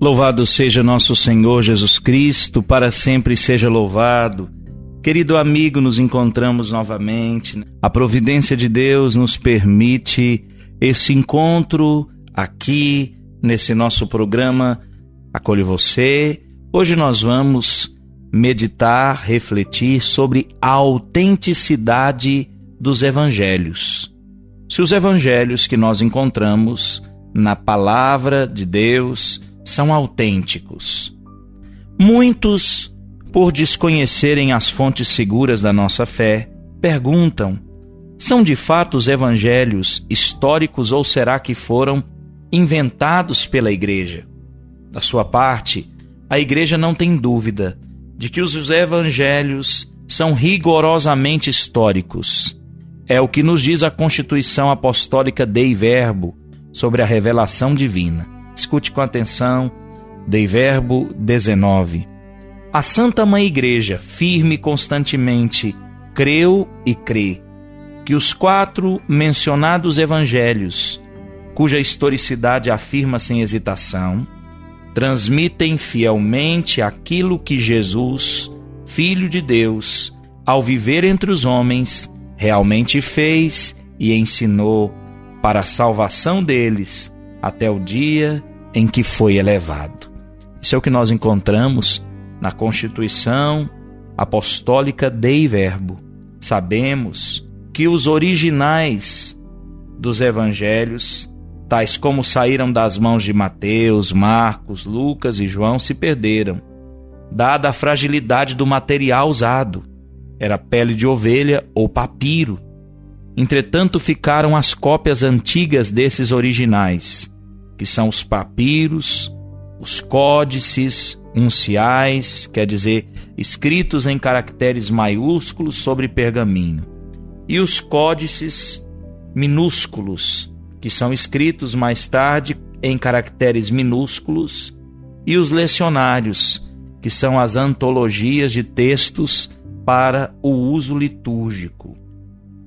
Louvado seja nosso Senhor Jesus Cristo, para sempre seja louvado. Querido amigo, nos encontramos novamente. A providência de Deus nos permite esse encontro aqui nesse nosso programa Acolhe Você. Hoje nós vamos meditar, refletir sobre a autenticidade dos evangelhos. Se os evangelhos que nós encontramos na palavra de Deus, são autênticos. Muitos, por desconhecerem as fontes seguras da nossa fé, perguntam: são de fato os evangelhos históricos ou será que foram inventados pela Igreja? Da sua parte, a Igreja não tem dúvida de que os evangelhos são rigorosamente históricos. É o que nos diz a Constituição Apostólica Dei Verbo sobre a revelação divina. Escute com atenção, Dei Verbo 19. A Santa Mãe Igreja, firme constantemente, creu e crê que os quatro mencionados evangelhos, cuja historicidade afirma sem hesitação, transmitem fielmente aquilo que Jesus, Filho de Deus, ao viver entre os homens, realmente fez e ensinou para a salvação deles até o dia em que foi elevado. Isso é o que nós encontramos na Constituição Apostólica Dei Verbo. Sabemos que os originais dos evangelhos, tais como saíram das mãos de Mateus, Marcos, Lucas e João, se perderam, dada a fragilidade do material usado. Era pele de ovelha ou papiro. Entretanto, ficaram as cópias antigas desses originais, que são os papiros, os códices unciais, quer dizer, escritos em caracteres maiúsculos sobre pergaminho, e os códices minúsculos, que são escritos mais tarde em caracteres minúsculos, e os lecionários, que são as antologias de textos para o uso litúrgico.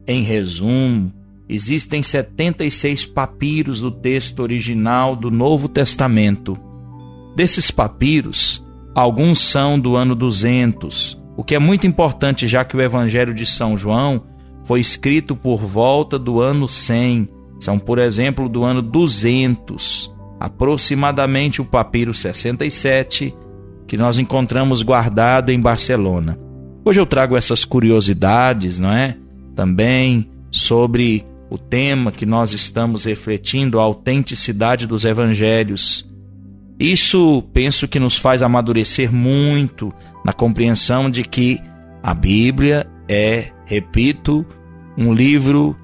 Em resumo, existem 76 papiros do texto original do Novo Testamento. Desses papiros, alguns são do ano 200, o que é muito importante já que o Evangelho de São João foi escrito por volta do ano 100, são, por exemplo, do ano 200, aproximadamente o papiro 67, que nós encontramos guardado em Barcelona. Hoje eu trago essas curiosidades, não é? Também sobre o tema que nós estamos refletindo, a autenticidade dos evangelhos. Isso penso que nos faz amadurecer muito na compreensão de que a Bíblia é, repito, um livro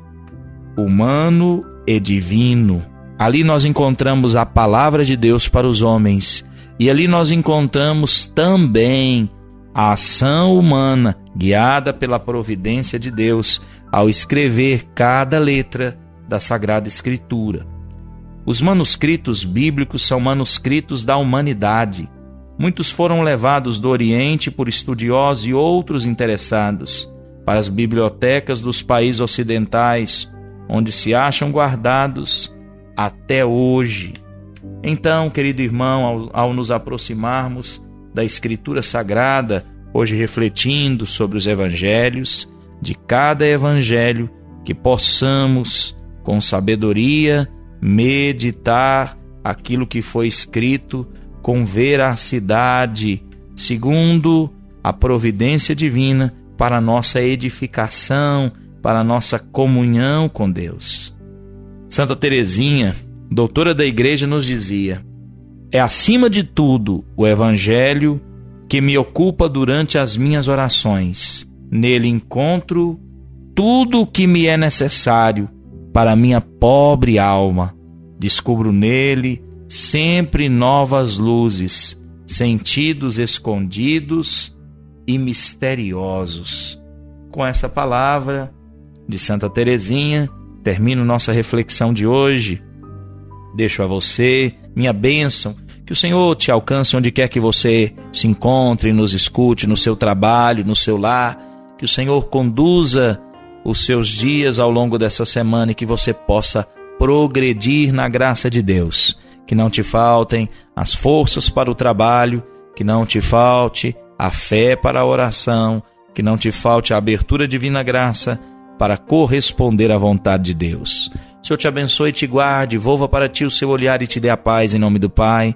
humano e divino. Ali nós encontramos a palavra de Deus para os homens e ali nós encontramos também a ação humana guiada pela providência de Deus ao escrever cada letra da Sagrada Escritura. Os manuscritos bíblicos são manuscritos da humanidade. Muitos foram levados do Oriente por estudiosos e outros interessados para as bibliotecas dos países ocidentais, onde se acham guardados até hoje. Então, querido irmão, ao, ao nos aproximarmos da Escritura Sagrada, hoje refletindo sobre os evangelhos, de cada evangelho, que possamos, com sabedoria, meditar aquilo que foi escrito com veracidade, segundo a providência divina para nossa edificação, para nossa comunhão com Deus. Santa Teresinha, doutora da igreja, nos dizia: é acima de tudo o evangelho que me ocupa durante as minhas orações. Nele encontro tudo o que me é necessário para minha pobre alma. Descubro nele sempre novas luzes, sentidos escondidos e misteriosos. Com essa palavra de Santa Teresinha, termino nossa reflexão de hoje. Deixo a você minha bênção, que o Senhor te alcance onde quer que você se encontre, nos escute, no seu trabalho, no seu lar, que o Senhor conduza os seus dias ao longo dessa semana e que você possa progredir na graça de Deus. Que não te faltem as forças para o trabalho, que não te falte a fé para a oração, que não te falte a abertura divina graça para corresponder à vontade de Deus. O Senhor te abençoe e te guarde, volva para ti o seu olhar e te dê a paz em nome do Pai,